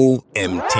OMT.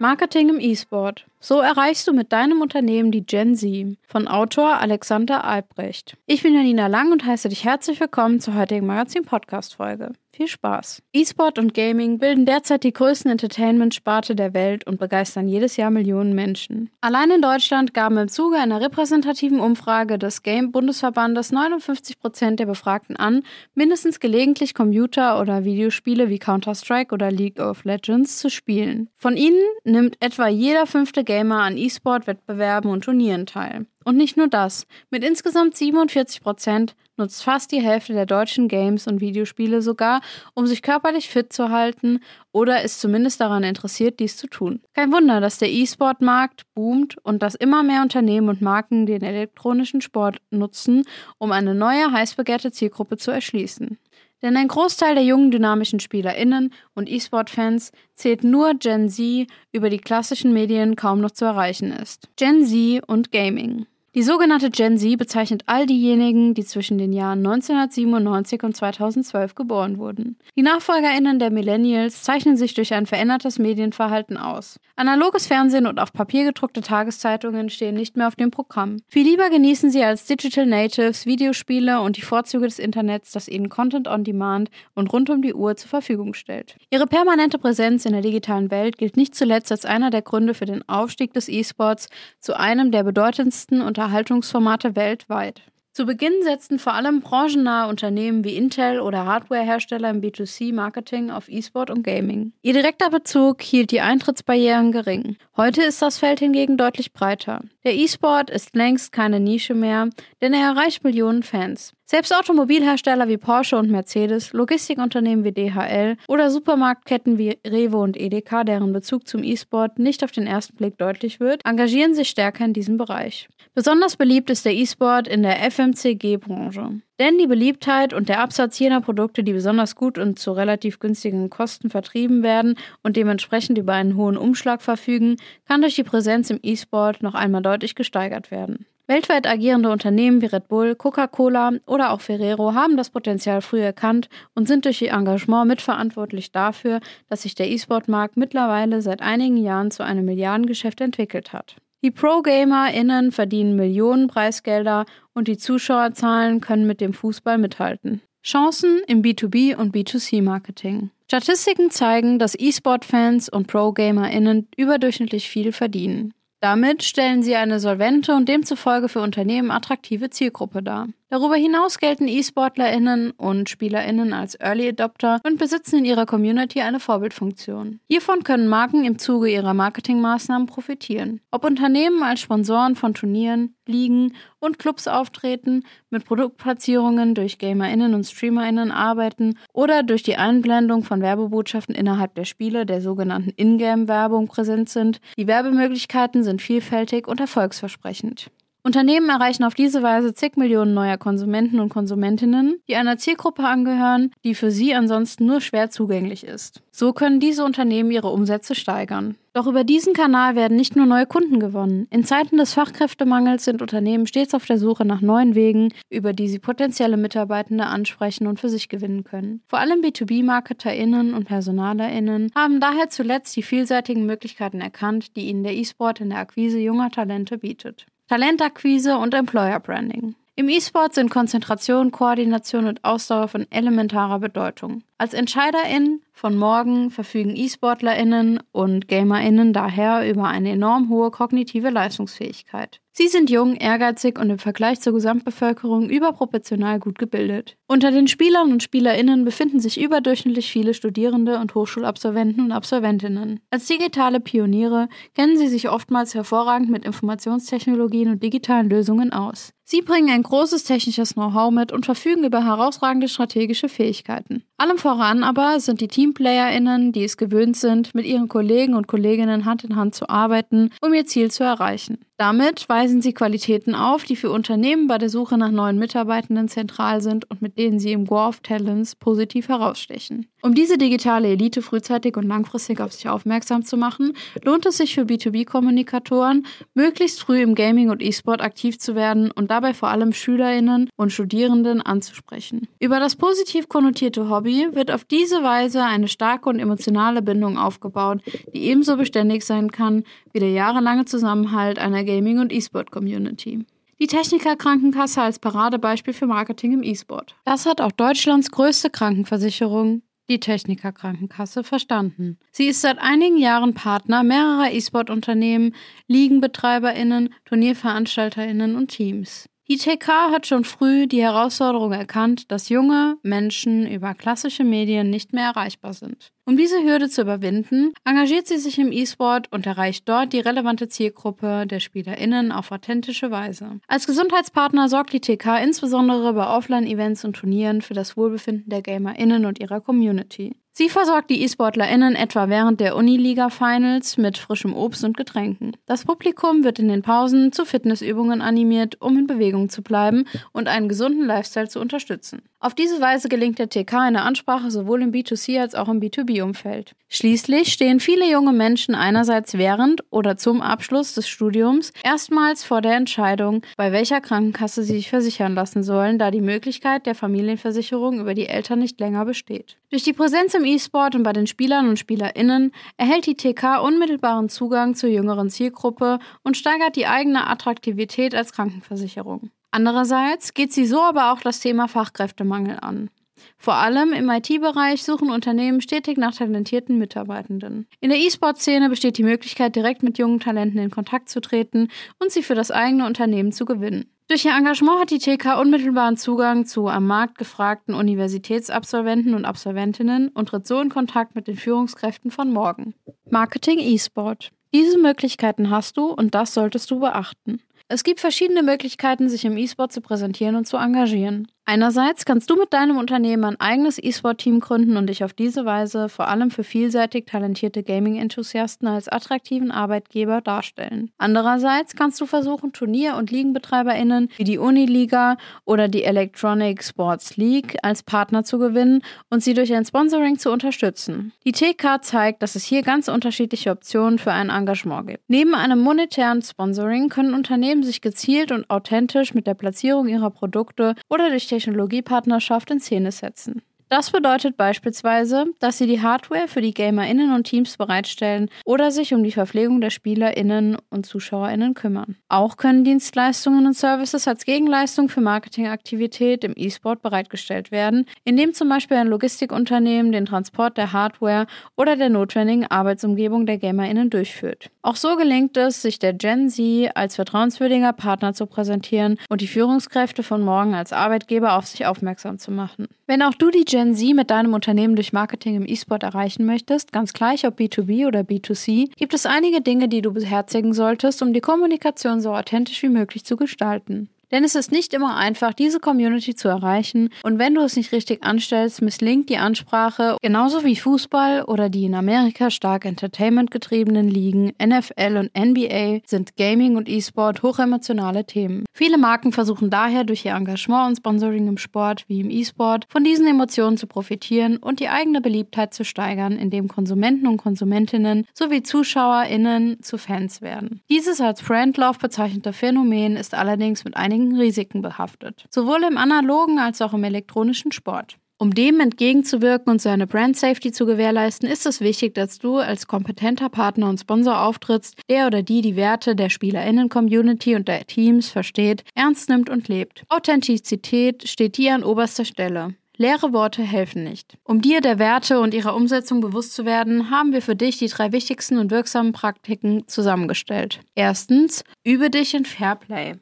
Marketing im E-Sport. So erreichst du mit deinem Unternehmen die Gen Z von Autor Alexander Albrecht. Ich bin Janina Lang und heiße dich herzlich willkommen zur heutigen Magazin-Podcast-Folge. Viel Spaß! E-Sport und Gaming bilden derzeit die größten Entertainment-Sparte der Welt und begeistern jedes Jahr Millionen Menschen. Allein in Deutschland gaben im Zuge einer repräsentativen Umfrage des Game-Bundesverbandes 59 Prozent der Befragten an, mindestens gelegentlich Computer- oder Videospiele wie Counter-Strike oder League of Legends zu spielen. Von ihnen nimmt etwa jeder fünfte Gamer an E-Sport-Wettbewerben und Turnieren teil. Und nicht nur das. Mit insgesamt 47 Prozent nutzt fast die Hälfte der deutschen Games und Videospiele sogar, um sich körperlich fit zu halten oder ist zumindest daran interessiert, dies zu tun. Kein Wunder, dass der E-Sport-Markt boomt und dass immer mehr Unternehmen und Marken den elektronischen Sport nutzen, um eine neue, heiß begehrte Zielgruppe zu erschließen. Denn ein Großteil der jungen dynamischen SpielerInnen und E-Sport-Fans zählt nur Gen Z über die klassischen Medien kaum noch zu erreichen ist. Gen Z und Gaming. Die sogenannte Gen Z bezeichnet all diejenigen, die zwischen den Jahren 1997 und 2012 geboren wurden. Die Nachfolgerinnen der Millennials zeichnen sich durch ein verändertes Medienverhalten aus. Analoges Fernsehen und auf Papier gedruckte Tageszeitungen stehen nicht mehr auf dem Programm. Viel lieber genießen sie als Digital Natives Videospiele und die Vorzüge des Internets, das ihnen Content on Demand und rund um die Uhr zur Verfügung stellt. Ihre permanente Präsenz in der digitalen Welt gilt nicht zuletzt als einer der Gründe für den Aufstieg des E-Sports zu einem der bedeutendsten und Unterhaltungsformate weltweit. Zu Beginn setzten vor allem branchennahe Unternehmen wie Intel oder Hardwarehersteller im B2C-Marketing auf E-Sport und Gaming. Ihr direkter Bezug hielt die Eintrittsbarrieren gering. Heute ist das Feld hingegen deutlich breiter. Der E-Sport ist längst keine Nische mehr, denn er erreicht Millionen Fans. Selbst Automobilhersteller wie Porsche und Mercedes, Logistikunternehmen wie DHL oder Supermarktketten wie Rewe und Edeka, deren Bezug zum E-Sport nicht auf den ersten Blick deutlich wird, engagieren sich stärker in diesem Bereich. Besonders beliebt ist der E-Sport in der FMCG-Branche. Denn die Beliebtheit und der Absatz jener Produkte, die besonders gut und zu relativ günstigen Kosten vertrieben werden und dementsprechend über einen hohen Umschlag verfügen, kann durch die Präsenz im E-Sport noch einmal deutlich gesteigert werden. Weltweit agierende Unternehmen wie Red Bull, Coca-Cola oder auch Ferrero haben das Potenzial früh erkannt und sind durch ihr Engagement mitverantwortlich dafür, dass sich der E-Sport-Markt mittlerweile seit einigen Jahren zu einem Milliardengeschäft entwickelt hat. Die Pro-GamerInnen verdienen Millionen Preisgelder und die Zuschauerzahlen können mit dem Fußball mithalten. Chancen im B2B und B2C-Marketing. Statistiken zeigen, dass E-Sport-Fans und Pro-GamerInnen überdurchschnittlich viel verdienen. Damit stellen sie eine solvente und demzufolge für Unternehmen attraktive Zielgruppe dar. Darüber hinaus gelten E-SportlerInnen und SpielerInnen als Early Adopter und besitzen in ihrer Community eine Vorbildfunktion. Hiervon können Marken im Zuge ihrer Marketingmaßnahmen profitieren. Ob Unternehmen als Sponsoren von Turnieren, Ligen und Clubs auftreten, mit Produktplatzierungen durch GamerInnen und StreamerInnen arbeiten oder durch die Einblendung von Werbebotschaften innerhalb der Spiele, der sogenannten Ingame-Werbung präsent sind, die Werbemöglichkeiten sind vielfältig und erfolgsversprechend. Unternehmen erreichen auf diese Weise zig Millionen neuer Konsumenten und Konsumentinnen, die einer Zielgruppe angehören, die für sie ansonsten nur schwer zugänglich ist. So können diese Unternehmen ihre Umsätze steigern. Doch über diesen Kanal werden nicht nur neue Kunden gewonnen. In Zeiten des Fachkräftemangels sind Unternehmen stets auf der Suche nach neuen Wegen, über die sie potenzielle Mitarbeitende ansprechen und für sich gewinnen können. Vor allem B2B-MarketerInnen und PersonalerInnen haben daher zuletzt die vielseitigen Möglichkeiten erkannt, die ihnen der E-Sport in der Akquise junger Talente bietet. Talentakquise und Employer Branding. Im E-Sport sind Konzentration, Koordination und Ausdauer von elementarer Bedeutung. Als EntscheiderInnen von morgen verfügen E-SportlerInnen und GamerInnen daher über eine enorm hohe kognitive Leistungsfähigkeit. Sie sind jung, ehrgeizig und im Vergleich zur Gesamtbevölkerung überproportional gut gebildet. Unter den Spielern und SpielerInnen befinden sich überdurchschnittlich viele Studierende und Hochschulabsolventen und Absolventinnen. Als digitale Pioniere kennen sie sich oftmals hervorragend mit Informationstechnologien und digitalen Lösungen aus. Sie bringen ein großes technisches Know-how mit und verfügen über herausragende strategische Fähigkeiten. Allem voran aber sind die TeamplayerInnen, die es gewöhnt sind, mit ihren Kollegen und Kolleginnen Hand in Hand zu arbeiten, um ihr Ziel zu erreichen. Damit weisen sie Qualitäten auf, die für Unternehmen bei der Suche nach neuen Mitarbeitenden zentral sind und mit denen sie im War of Talents positiv herausstechen. Um diese digitale Elite frühzeitig und langfristig auf sich aufmerksam zu machen, lohnt es sich für B2B-Kommunikatoren, möglichst früh im Gaming und E-Sport aktiv zu werden und dabei vor allem Schülerinnen und Studierenden anzusprechen. Über das positiv konnotierte Hobby wird auf diese Weise eine starke und emotionale Bindung aufgebaut, die ebenso beständig sein kann wie der jahrelange Zusammenhalt einer Gaming- und E-Sport-Community. Die Techniker Krankenkasse als Paradebeispiel für Marketing im E-Sport. Das hat auch Deutschlands größte Krankenversicherung, die Techniker Krankenkasse, verstanden. Sie ist seit einigen Jahren Partner mehrerer E-Sport-Unternehmen, Ligenbetreiberinnen, Turnierveranstalterinnen und Teams. Die TK hat schon früh die Herausforderung erkannt, dass junge Menschen über klassische Medien nicht mehr erreichbar sind. Um diese Hürde zu überwinden, engagiert sie sich im E-Sport und erreicht dort die relevante Zielgruppe der SpielerInnen auf authentische Weise. Als Gesundheitspartner sorgt die TK insbesondere bei Offline-Events und Turnieren für das Wohlbefinden der GamerInnen und ihrer Community. Sie versorgt die E-SportlerInnen etwa während der Uniliga-Finals mit frischem Obst und Getränken. Das Publikum wird in den Pausen zu Fitnessübungen animiert, um in Bewegung zu bleiben und einen gesunden Lifestyle zu unterstützen. Auf diese Weise gelingt der TK eine Ansprache sowohl im B2C als auch im B2B-Umfeld. Schließlich stehen viele junge Menschen einerseits während oder zum Abschluss des Studiums erstmals vor der Entscheidung, bei welcher Krankenkasse sie sich versichern lassen sollen, da die Möglichkeit der Familienversicherung über die Eltern nicht länger besteht. Durch die Präsenz im E-Sport und bei den Spielern und Spielerinnen erhält die TK unmittelbaren Zugang zur jüngeren Zielgruppe und steigert die eigene Attraktivität als Krankenversicherung. Andererseits geht sie so aber auch das Thema Fachkräftemangel an. Vor allem im IT-Bereich suchen Unternehmen stetig nach talentierten Mitarbeitenden. In der E-Sport-Szene besteht die Möglichkeit, direkt mit jungen Talenten in Kontakt zu treten und sie für das eigene Unternehmen zu gewinnen. Durch ihr Engagement hat die TK unmittelbaren Zugang zu am Markt gefragten Universitätsabsolventen und Absolventinnen und tritt so in Kontakt mit den Führungskräften von morgen. Marketing E-Sport. Diese Möglichkeiten hast du und das solltest du beachten. Es gibt verschiedene Möglichkeiten, sich im E-Sport zu präsentieren und zu engagieren. Einerseits kannst du mit deinem Unternehmen ein eigenes E-Sport-Team gründen und dich auf diese Weise vor allem für vielseitig talentierte Gaming-Enthusiasten als attraktiven Arbeitgeber darstellen. Andererseits kannst du versuchen, Turnier- und LigenbetreiberInnen wie die Uniliga oder die Electronic Sports League als Partner zu gewinnen und sie durch ein Sponsoring zu unterstützen. Die TK zeigt, dass es hier ganz unterschiedliche Optionen für ein Engagement gibt. Neben einem monetären Sponsoring können Unternehmen sich gezielt und authentisch mit der Platzierung ihrer Produkte oder durch Technologiepartnerschaft in Szene setzen. Das bedeutet beispielsweise, dass sie die Hardware für die GamerInnen und Teams bereitstellen oder sich um die Verpflegung der SpielerInnen und ZuschauerInnen kümmern. Auch können Dienstleistungen und Services als Gegenleistung für Marketingaktivität im E-Sport bereitgestellt werden, indem zum Beispiel ein Logistikunternehmen den Transport der Hardware oder der notwendigen Arbeitsumgebung der GamerInnen durchführt. Auch so gelingt es, sich der Gen Z als vertrauenswürdiger Partner zu präsentieren und die Führungskräfte von morgen als Arbeitgeber auf sich aufmerksam zu machen. Wenn auch du die Gen Z mit deinem Unternehmen durch Marketing im E-Sport erreichen möchtest, ganz gleich ob B2B oder B2C, gibt es einige Dinge, die du beherzigen solltest, um die Kommunikation so authentisch wie möglich zu gestalten. Denn es ist nicht immer einfach, diese Community zu erreichen und wenn du es nicht richtig anstellst, misslingt die Ansprache, genauso wie Fußball oder die in Amerika stark Entertainment getriebenen Ligen, NFL und NBA sind Gaming und E-Sport hochemotionale Themen. Viele Marken versuchen daher durch ihr Engagement und Sponsoring im Sport wie im E-Sport von diesen Emotionen zu profitieren und die eigene Beliebtheit zu steigern, indem Konsumenten und Konsumentinnen sowie ZuschauerInnen zu Fans werden. Dieses als Friendlove bezeichnete Phänomen ist allerdings mit einigen einigen Risiken behaftet, sowohl im analogen als auch im elektronischen Sport. Um dem entgegenzuwirken und seine Brand Safety zu gewährleisten, ist es wichtig, dass du als kompetenter Partner und Sponsor auftrittst, der oder die die Werte der Spielerinnen-Community und der Teams versteht, ernst nimmt und lebt. Authentizität steht dir an oberster Stelle. Leere Worte helfen nicht. Um dir der Werte und ihrer Umsetzung bewusst zu werden, haben wir für dich die drei wichtigsten und wirksamen Praktiken zusammengestellt. Erstens, übe dich in Fairplay.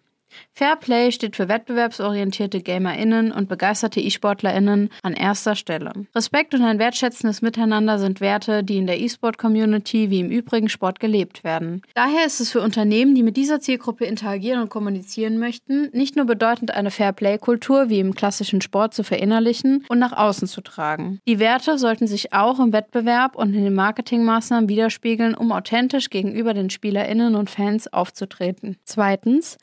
Fair Play steht für wettbewerbsorientierte GamerInnen und begeisterte E-SportlerInnen an erster Stelle. Respekt und ein wertschätzendes Miteinander sind Werte, die in der E-Sport-Community wie im übrigen Sport gelebt werden. Daher ist es für Unternehmen, die mit dieser Zielgruppe interagieren und kommunizieren möchten, nicht nur bedeutend, eine Fair Play-Kultur wie im klassischen Sport zu verinnerlichen und nach außen zu tragen. Die Werte sollten sich auch im Wettbewerb und in den Marketingmaßnahmen widerspiegeln, um authentisch gegenüber den SpielerInnen und Fans aufzutreten. Zweitens,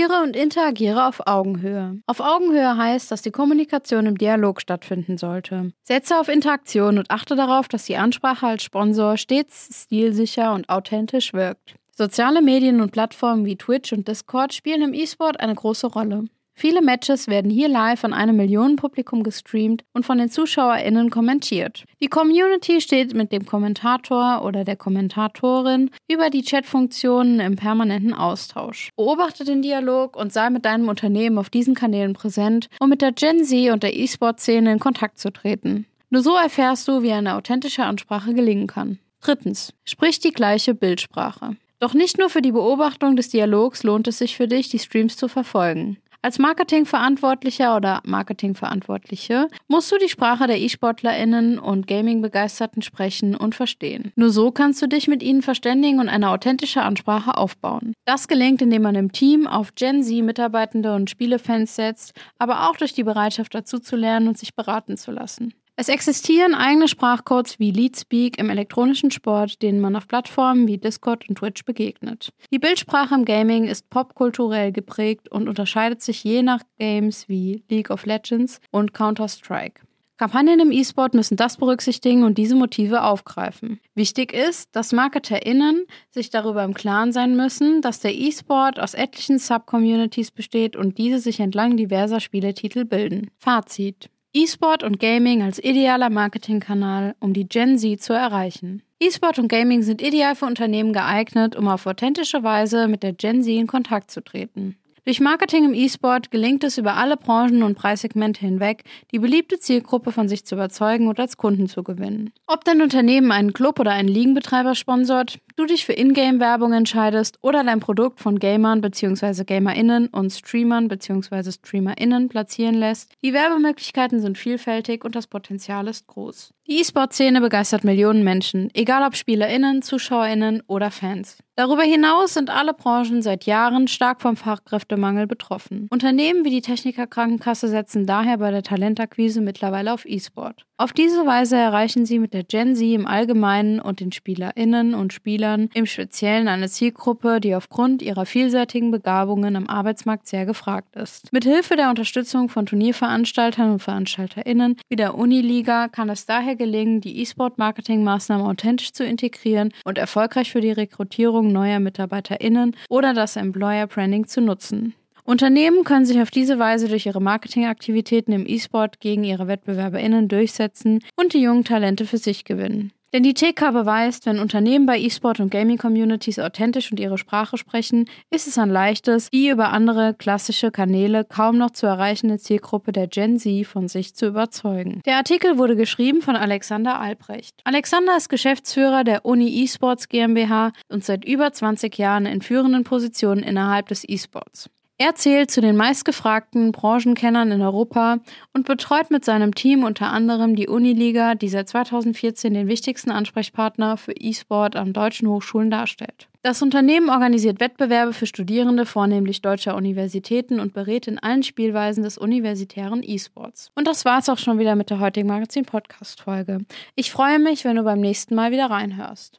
Kommuniziere und interagiere auf Augenhöhe. Auf Augenhöhe heißt, dass die Kommunikation im Dialog stattfinden sollte. Setze auf Interaktion und achte darauf, dass die Ansprache als Sponsor stets stilsicher und authentisch wirkt. Soziale Medien und Plattformen wie Twitch und Discord spielen im E-Sport eine große Rolle. Viele Matches werden hier live von einem Millionenpublikum gestreamt und von den ZuschauerInnen kommentiert. Die Community steht mit dem Kommentator oder der Kommentatorin über die Chatfunktionen im permanenten Austausch. Beobachte den Dialog und sei mit deinem Unternehmen auf diesen Kanälen präsent, um mit der Gen Z und der E-Sport-Szene in Kontakt zu treten. Nur so erfährst du, wie eine authentische Ansprache gelingen kann. Drittens, sprich die gleiche Bildsprache. Doch nicht nur für die Beobachtung des Dialogs lohnt es sich für dich, die Streams zu verfolgen. Als Marketingverantwortlicher oder Marketingverantwortliche musst du die Sprache der E-SportlerInnen und Gaming-Begeisterten sprechen und verstehen. Nur so kannst du dich mit ihnen verständigen und eine authentische Ansprache aufbauen. Das gelingt, indem man im Team auf Gen Z-Mitarbeitende und Spielefans setzt, aber auch durch die Bereitschaft dazu zu lernen und sich beraten zu lassen. Es existieren eigene Sprachcodes wie Leadspeak im elektronischen Sport, denen man auf Plattformen wie Discord und Twitch begegnet. Die Bildsprache im Gaming ist popkulturell geprägt und unterscheidet sich je nach Games wie League of Legends und Counter-Strike. Kampagnen im E-Sport müssen das berücksichtigen und diese Motive aufgreifen. Wichtig ist, dass MarketerInnen sich darüber im Klaren sein müssen, dass der E-Sport aus etlichen Sub-Communities besteht und diese sich entlang diverser Spieletitel bilden. Fazit. E-Sport und Gaming als idealer Marketingkanal, um die Gen Z zu erreichen. E-Sport und Gaming sind ideal für Unternehmen geeignet, um auf authentische Weise mit der Gen Z in Kontakt zu treten. Durch Marketing im E-Sport gelingt es über alle Branchen und Preissegmente hinweg, die beliebte Zielgruppe von sich zu überzeugen und als Kunden zu gewinnen. Ob dein Unternehmen einen Club oder einen Ligenbetreiber sponsort, du dich für Ingame-Werbung entscheidest oder dein Produkt von Gamern bzw. GamerInnen und Streamern bzw. StreamerInnen platzieren lässt, die Werbemöglichkeiten sind vielfältig und das Potenzial ist groß. Die E-Sport-Szene begeistert Millionen Menschen, egal ob SpielerInnen, ZuschauerInnen oder Fans. Darüber hinaus sind alle Branchen seit Jahren stark vom Fachkräftemangel betroffen. Unternehmen wie die Techniker Krankenkasse setzen daher bei der Talentakquise mittlerweile auf E-Sport. Auf diese Weise erreichen sie mit der Gen Z im Allgemeinen und den SpielerInnen und Spielern im Speziellen eine Zielgruppe, die aufgrund ihrer vielseitigen Begabungen am Arbeitsmarkt sehr gefragt ist. Mit Hilfe der Unterstützung von Turnierveranstaltern und VeranstalterInnen wie der Uniliga kann es daher gelingen, die E-Sport-Marketing-Maßnahmen authentisch zu integrieren und erfolgreich für die Rekrutierung neuer MitarbeiterInnen oder das Employer Branding zu nutzen. Unternehmen können sich auf diese Weise durch ihre Marketingaktivitäten im E-Sport gegen ihre WettbewerberInnen durchsetzen und die jungen Talente für sich gewinnen. Denn die TK beweist, wenn Unternehmen bei E-Sport und Gaming-Communities authentisch und ihre Sprache sprechen, ist es ein leichtes, die über andere klassische Kanäle kaum noch zu erreichende Zielgruppe der Gen Z von sich zu überzeugen. Der Artikel wurde geschrieben von Alexander Albrecht. Alexander ist Geschäftsführer der Uni eSports GmbH und seit über 20 Jahren in führenden Positionen innerhalb des E-Sports. Er zählt zu den meistgefragten Branchenkennern in Europa und betreut mit seinem Team unter anderem die Uniliga, die seit 2014 den wichtigsten Ansprechpartner für E-Sport an deutschen Hochschulen darstellt. Das Unternehmen organisiert Wettbewerbe für Studierende vornehmlich deutscher Universitäten und berät in allen Spielweisen des universitären E-Sports. Und das war's auch schon wieder mit der heutigen Magazin-Podcast-Folge. Ich freue mich, wenn du beim nächsten Mal wieder reinhörst.